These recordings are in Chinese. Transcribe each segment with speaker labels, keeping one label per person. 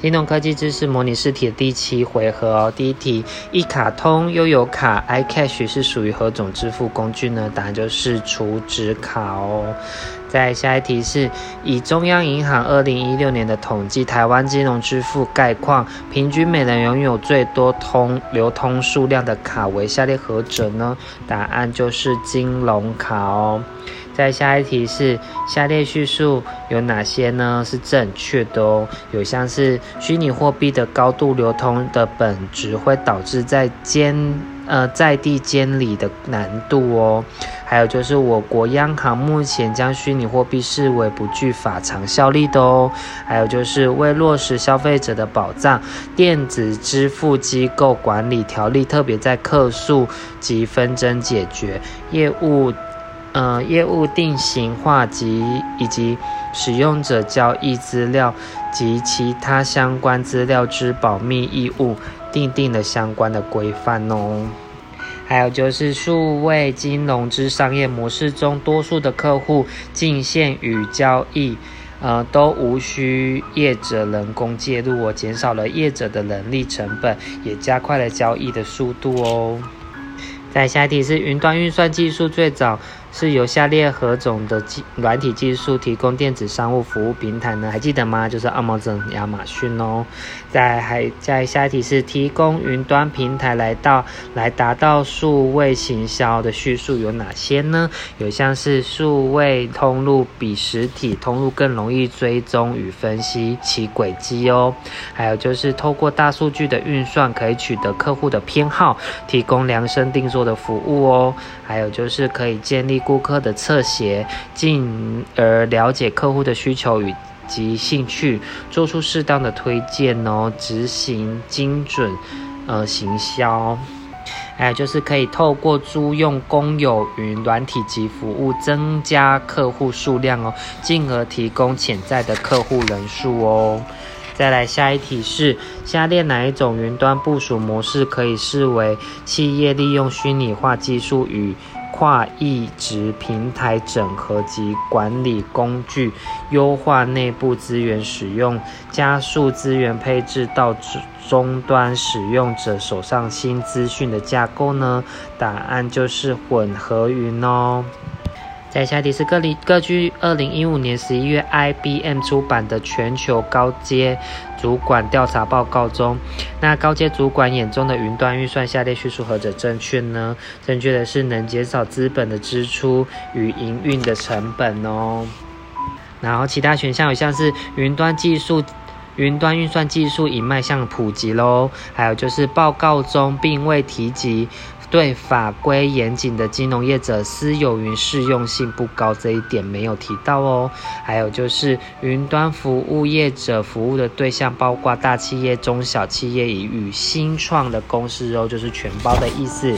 Speaker 1: 金融科技知识模拟试题的第七回合哦。第一题，一卡通悠游卡 iCash 是属于何种支付工具呢？答案就是储值卡哦。再下一题是以中央银行二零一六年的统计，台湾金融支付概况，平均每人拥有最多通流通数量的卡为下列何者呢？答案就是金融卡哦。再下一题是下列叙述有哪些呢？是正确的哦。有像是虚拟货币的高度流通的本质会导致在监呃在地监理的难度哦。还有就是我国央行目前将虚拟货币视为不具法偿效力的哦。还有就是为落实消费者的保障，电子支付机构管理条例特别在客诉及纷争解决业务。呃，业务定型化及以及使用者交易资料及其他相关资料之保密义务，定定了相关的规范哦。还有就是数位金融之商业模式中，多数的客户进线与交易，呃，都无需业者人工介入，我减少了业者的人力成本，也加快了交易的速度哦。在下一题是云端运算技术最早。是由下列何种的技软体技术提供电子商务服务平台呢？还记得吗？就是 Amazon 亚马逊哦。再还在下一题是提供云端平台来到来达到数位行销的叙述有哪些呢？有像是数位通路比实体通路更容易追踪与分析其轨迹哦。还有就是透过大数据的运算可以取得客户的偏好，提供量身定做的服务哦。还有就是可以建立。顾客的侧写，进而了解客户的需求与及兴趣，做出适当的推荐哦，执行精准呃行销，还有就是可以透过租用公有云软体及服务，增加客户数量哦，进而提供潜在的客户人数哦。再来下一题是：下列哪一种云端部署模式可以视为企业利用虚拟化技术与跨异质平台整合及管理工具，优化内部资源使用，加速资源配置到终端使用者手上新资讯的架构呢？答案就是混合云哦。在下题是各里各据二零一五年十一月 IBM 出版的全球高阶主管调查报告中，那高阶主管眼中的云端预算下列叙述何者正确呢？正确的是能减少资本的支出与营运的成本哦。然后其他选项有像是云端技术、云端运算技术已迈向普及喽，还有就是报告中并未提及。对法规严谨的金融业者，私有云适用性不高，这一点没有提到哦。还有就是云端服务业者服务的对象包括大企业、中小企业与新创的公司哦，就是全包的意思。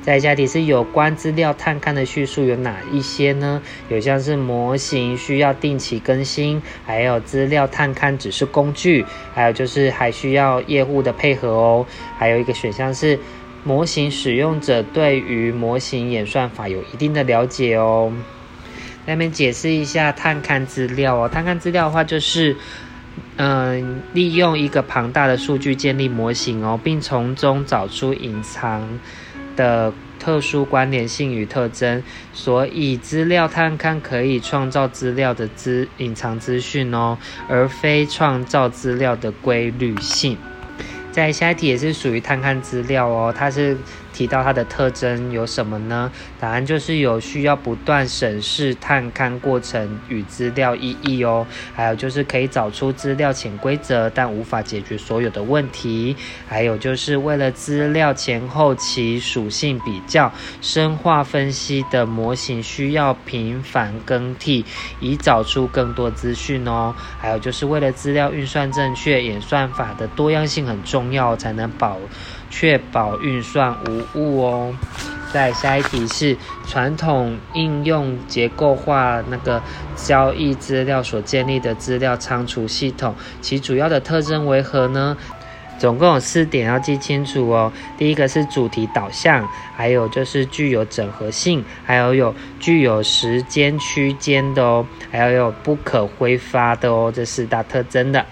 Speaker 1: 再下题是有关资料探勘的叙述有哪一些呢？有像是模型需要定期更新，还有资料探勘只是工具，还有就是还需要业务的配合哦。还有一个选项是。模型使用者对于模型演算法有一定的了解哦。下面解释一下探勘资料哦。探勘资料的话，就是嗯，利用一个庞大的数据建立模型哦，并从中找出隐藏的特殊关联性与特征。所以，资料探勘可以创造资料的资隐藏资讯哦，而非创造资料的规律性。在下一题也是属于探勘资料哦，它是。提到它的特征有什么呢？答案就是有需要不断审视、探勘过程与资料意义哦。还有就是可以找出资料潜规则，但无法解决所有的问题。还有就是为了资料前后期属性比较、深化分析的模型，需要频繁更替，以找出更多资讯哦。还有就是为了资料运算正确，演算法的多样性很重要，才能保。确保运算无误哦。再下一题是传统应用结构化那个交易资料所建立的资料仓储系统，其主要的特征为何呢？总共有四点要记清楚哦。第一个是主题导向，还有就是具有整合性，还有有具有时间区间的哦，还有有不可挥发的哦，这四大特征的。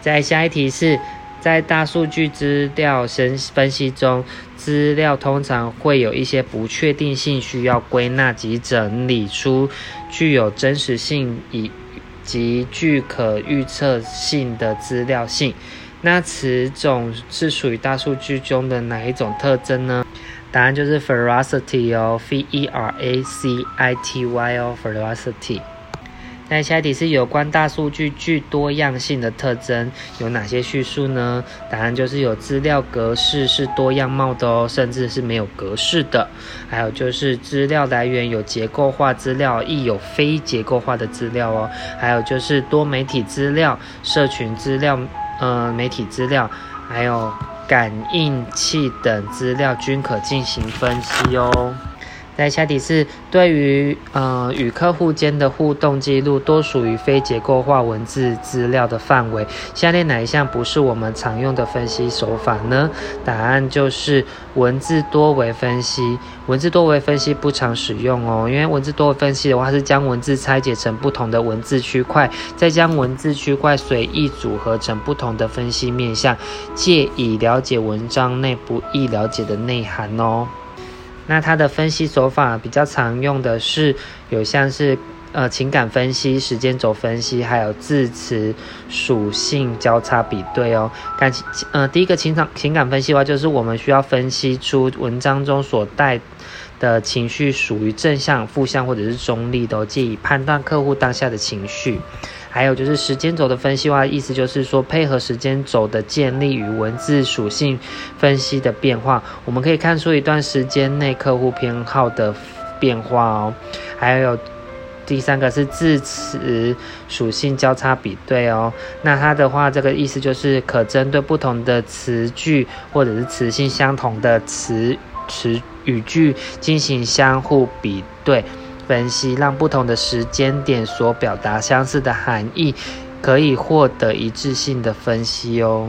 Speaker 1: 再下一题是，在大数据资料分分析中，资料通常会有一些不确定性，需要归纳及整理出具有真实性以及具可预测性的资料性。那此种是属于大数据中的哪一种特征呢？答案就是 veracity 哦，v e r a c i t y 哦，veracity。那下一题是有关大数据具多样性的特征有哪些叙述呢？答案就是有资料格式是多样貌的哦，甚至是没有格式的。还有就是资料来源有结构化资料，亦有非结构化的资料哦。还有就是多媒体资料、社群资料、呃媒体资料，还有感应器等资料均可进行分析哦。在下题是对于呃与客户间的互动记录，多属于非结构化文字资料的范围。下列哪一项不是我们常用的分析手法呢？答案就是文字多维分析。文字多维分析不常使用哦，因为文字多维分析的话是将文字拆解成不同的文字区块，再将文字区块随意组合成不同的分析面向，借以了解文章内不易了解的内涵哦。那它的分析手法比较常用的是有像是呃情感分析、时间轴分析，还有字词属性交叉比对哦。感情呃第一个情感情感分析的话，就是我们需要分析出文章中所带的情绪属于正向、负向或者是中立的哦，借以判断客户当下的情绪。还有就是时间轴的分析话，意思就是说配合时间轴的建立与文字属性分析的变化，我们可以看出一段时间内客户偏好的变化哦。还有第三个是字词属性交叉比对哦，那它的话这个意思就是可针对不同的词句或者是词性相同的词词语句进行相互比对。分析让不同的时间点所表达相似的含义，可以获得一致性的分析哦。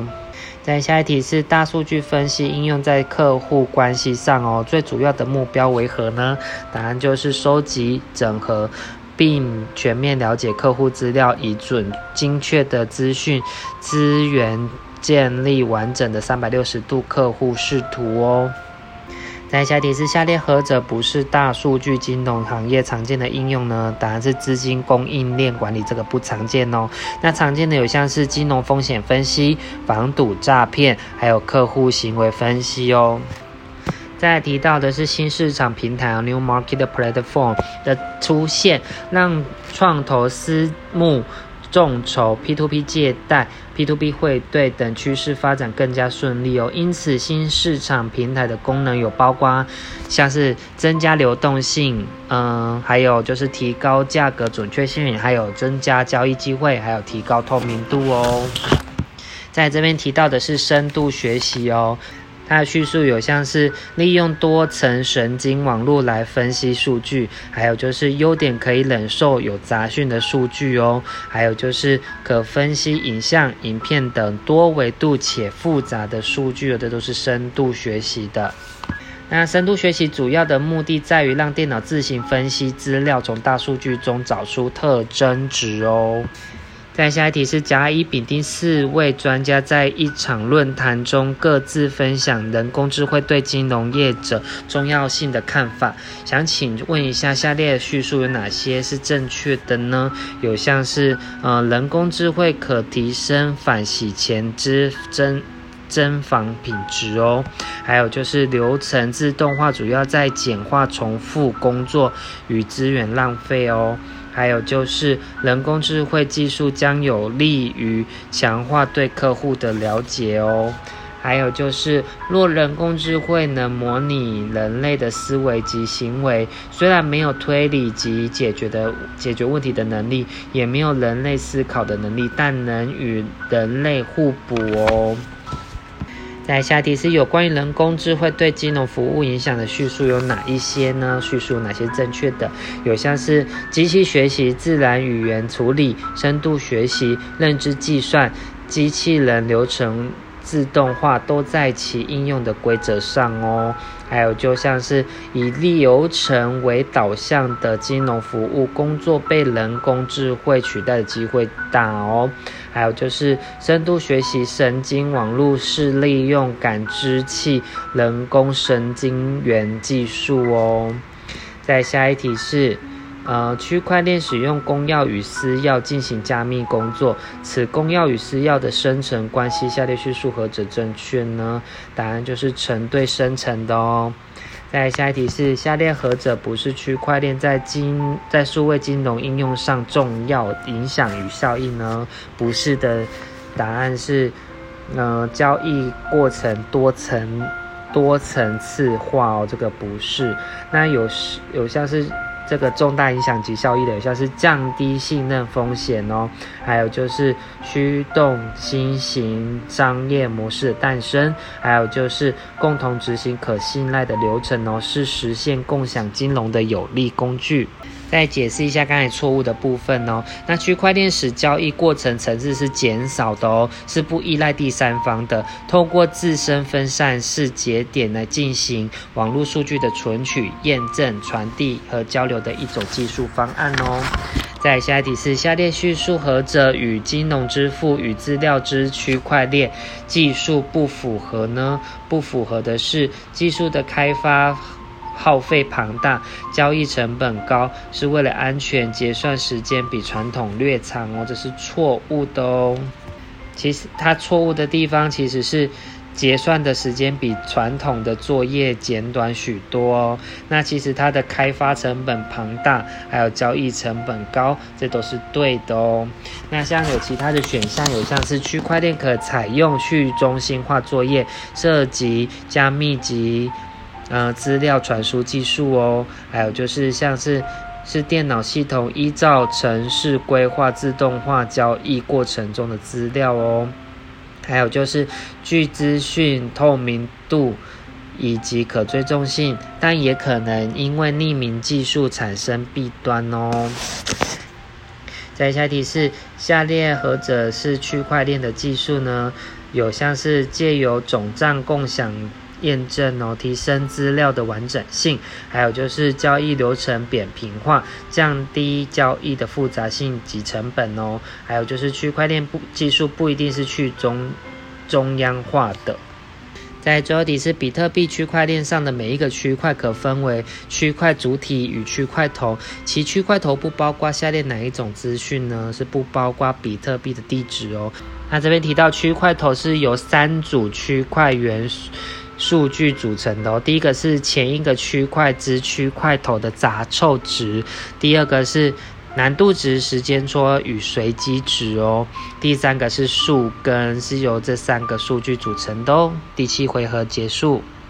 Speaker 1: 再下一题是大数据分析应用在客户关系上哦，最主要的目标为何呢？答案就是收集、整合并全面了解客户资料，以准精确的资讯资源建立完整的三百六十度客户视图哦。在下题是下列何者不是大数据金融行业常见的应用呢？答案是资金供应链管理，这个不常见哦。那常见的有像是金融风险分析、防堵诈骗，还有客户行为分析哦。再提到的是新市场平台 （New Market Platform） 的出现，让创投私募。众筹、P2P 借贷、P2P 会对等趋势发展更加顺利哦。因此，新市场平台的功能有包括像是增加流动性，嗯，还有就是提高价格准确性，还有增加交易机会，还有提高透明度哦。在这边提到的是深度学习哦。它的叙述有像是利用多层神经网络来分析数据，还有就是优点可以忍受有杂讯的数据哦，还有就是可分析影像、影片等多维度且复杂的数据，这都是深度学习的。那深度学习主要的目的在于让电脑自行分析资料，从大数据中找出特征值哦。在下一题是甲、乙、丙、丁四位专家在一场论坛中各自分享人工智慧对金融业者重要性的看法。想请问一下，下列叙述有哪些是正确的呢？有像是，呃，人工智慧可提升反洗钱之侦侦防品质哦。还有就是流程自动化主要在简化重复工作与资源浪费哦。还有就是人工智慧技术将有利于强化对客户的了解哦。还有就是，若人工智慧能模拟人类的思维及行为，虽然没有推理及解决的解决问题的能力，也没有人类思考的能力，但能与人类互补哦。在下题是有关于人工智慧对金融服务影响的叙述有哪一些呢？叙述哪些正确的？有像是机器学习、自然语言处理、深度学习、认知计算、机器人流程自动化都在其应用的规则上哦。还有就像是以流程为导向的金融服务工作被人工智慧取代的机会大哦。还有就是深度学习神经网络是利用感知器人工神经元技术哦。再下一题是。呃，区块链使用公钥与私钥进行加密工作，此公钥与私钥的生成关系，下列叙述何者正确呢？答案就是成对生成的哦。再下一题是，下列何者不是区块链在金在数位金融应用上重要影响与效益呢？不是的，答案是，呃，交易过程多层多层次化哦，这个不是。那有有像是。这个重大影响及效益的，有效是降低信任风险哦，还有就是驱动新型商业模式的诞生，还有就是共同执行可信赖的流程哦，是实现共享金融的有力工具。再解释一下刚才错误的部分哦。那区块链使交易过程层次是减少的哦，是不依赖第三方的，透过自身分散式节点来进行网络数据的存取、验证、传递和交流的一种技术方案哦。在下一题是下列叙述何者与金融支付与资料之区块链技术不符合呢？不符合的是技术的开发。耗费庞大，交易成本高，是为了安全结算时间比传统略长哦，这是错误的哦。其实它错误的地方其实是结算的时间比传统的作业简短许多哦。那其实它的开发成本庞大，还有交易成本高，这都是对的哦。那像有其他的选项，有像是区块链可采用去中心化作业，涉及加密及。呃，资料传输技术哦，还有就是像是是电脑系统依照城市规划自动化交易过程中的资料哦，还有就是具资讯透明度以及可追踪性，但也可能因为匿名技术产生弊端哦。再下题是下列何者是区块链的技术呢？有像是借由总账共享。验证哦，提升资料的完整性，还有就是交易流程扁平化，降低交易的复杂性及成本哦。还有就是区块链不技术不一定是去中中央化的。在最后题是比特币区块链上的每一个区块可分为区块主体与区块头，其区块头不包括下列哪一种资讯呢？是不包括比特币的地址哦。那这边提到区块头是由三组区块元素。数据组成的哦，第一个是前一个区块之区块头的杂凑值，第二个是难度值、时间戳与随机值哦，第三个是树根，是由这三个数据组成的哦。第七回合结束。